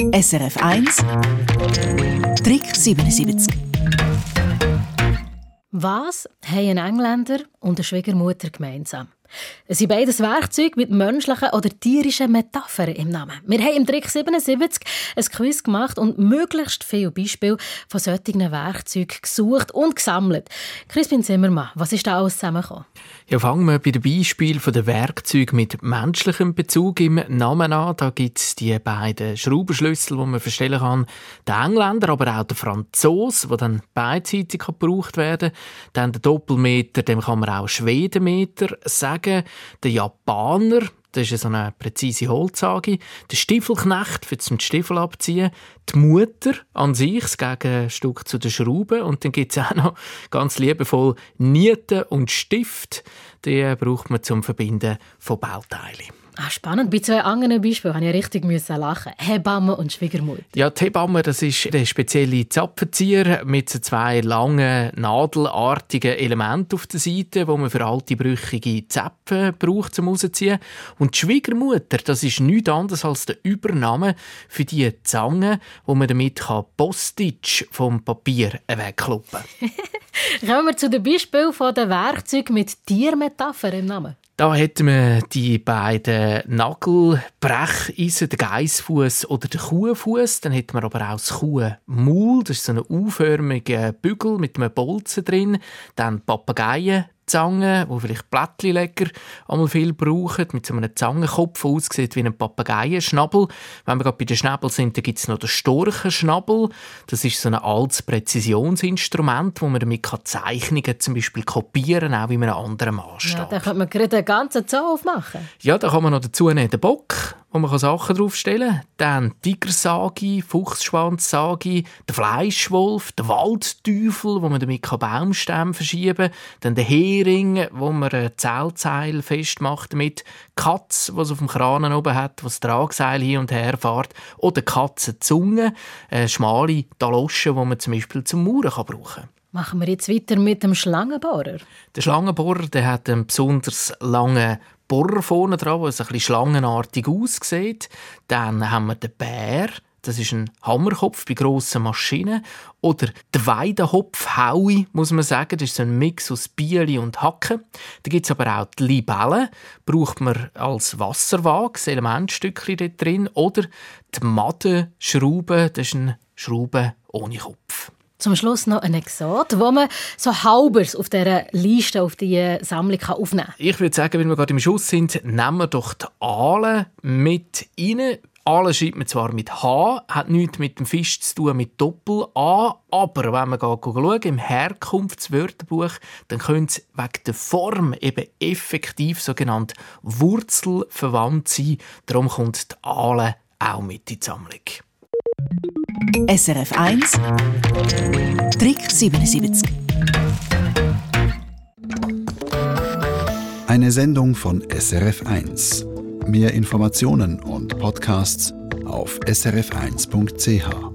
SRF 1 Trick 77 Was haben ein Engländer und eine Schwiegermutter gemeinsam? Es sind beides Werkzeuge mit menschlichen oder tierischen Metaphern im Namen. Wir haben im Trick 77 ein Quiz gemacht und möglichst viele Beispiele von solchen Werkzeugen gesucht und gesammelt. Crispin Zimmermann, was ist da alles zusammengekommen? Ja, fangen wir bei dem Beispiel der Werkzeuge mit menschlichem Bezug im Namen an. Da gibt es die beiden Schraubenschlüssel, die man verstellen kann. Der Engländer, aber auch der Franzose, der dann beidseitig gebraucht werden kann. Dann der Doppelmeter, dem kann man auch Schwedenmeter sagen. Der Japaner, das ist so eine präzise Holzage. Der Stiefelknecht für zum Stiefel abziehen. Die Mutter an sich, das Gegenstück zu der Schraube. Und dann gibt es auch noch ganz liebevoll Nieten und Stift. Die braucht man zum Verbinden von Bauteilen. Ah, spannend. Bei zwei anderen Beispielen musste ich richtig lachen. Hebamme und Schwiegermutter. Ja, die Hebamme das ist der spezielle Zapfenzieher mit zwei langen, nadelartigen Elementen auf der Seite, wo man für alte, brüchige Zäpfe braucht zum Rausziehen. Und die Schwiegermutter, das ist nichts anderes als der Übername für die Zange, wo man damit Postage vom Papier wegkloppen kann. Kommen wir zu den Beispielen der Werkzeuge mit Tiermetaphern im Namen. Da hätten wir die beiden Nagelbrecheisen, den Geissfuß oder den Kuhfuß. Dann hätten wir aber auch das Kuhmaul, das ist so ein U-förmiger Bügel mit einem Bolzen drin. Dann Papageien, Zange, wo vielleicht Blättchenleger einmal viel brauchen, mit so einem Zangenkopf, aussieht wie ein Papageienschnabel. Wenn wir gerade bei den Schnabel sind, dann gibt es noch den Storchenschnabel. Das ist so ein altes Präzisionsinstrument, wo man damit Zeichnungen zum Beispiel kopieren kann, auch in einem anderen Maßstab. Ja, da kann man gerade einen ganzen Zoo aufmachen. Ja, da kann man noch dazu nehmen, den Bock, wo man Sachen draufstellen kann. Dann Tigersagi, Fuchsschwanzsagi, der Fleischwolf, der Waldteufel, wo man damit Baumstämme verschieben kann. Dann der Hering, wo man ein Zellzeil festmacht mit Katz, was auf dem Kran oben hat, was das Tragseil hin und her fährt. Oder Katzenzunge, eine schmale Talosche, die man zum Beispiel zum Mauern brauchen kann. Machen wir jetzt weiter mit dem Schlangenbohrer. Der Schlangenbohrer der hat einen besonders langen Bohrer vorne dran, der ein bisschen schlangenartig aussieht. Dann haben wir den Bär. Das ist ein Hammerkopf bei grossen Maschinen. Oder der Weidehopf Haui, muss man sagen. Das ist so ein Mix aus Bieli und Hacken. Da gibt es aber auch die Libelle. Braucht man als Wasserwaage, das Elementstückchen drin. Oder die Madenschraube. Das ist ein Schraube ohne Kopf. Zum Schluss noch ein Exot, wo man so halbers auf dieser Liste, auf die Sammlung aufnehmen kann. Ich würde sagen, wenn wir gerade im Schuss sind, nehmen wir doch die Aale mit rein. Aale schreibt man zwar mit H, hat nichts mit dem Fisch zu tun mit Doppel-A, aber wenn man schauen, im Herkunftswörterbuch, dann können sie wegen der Form eben effektiv sogenannt wurzelverwandt sein. Darum kommt die Aale auch mit in die Sammlung. SRF 1 Trick 77 Eine Sendung von SRF 1. Mehr Informationen und Podcasts auf srf1.ch.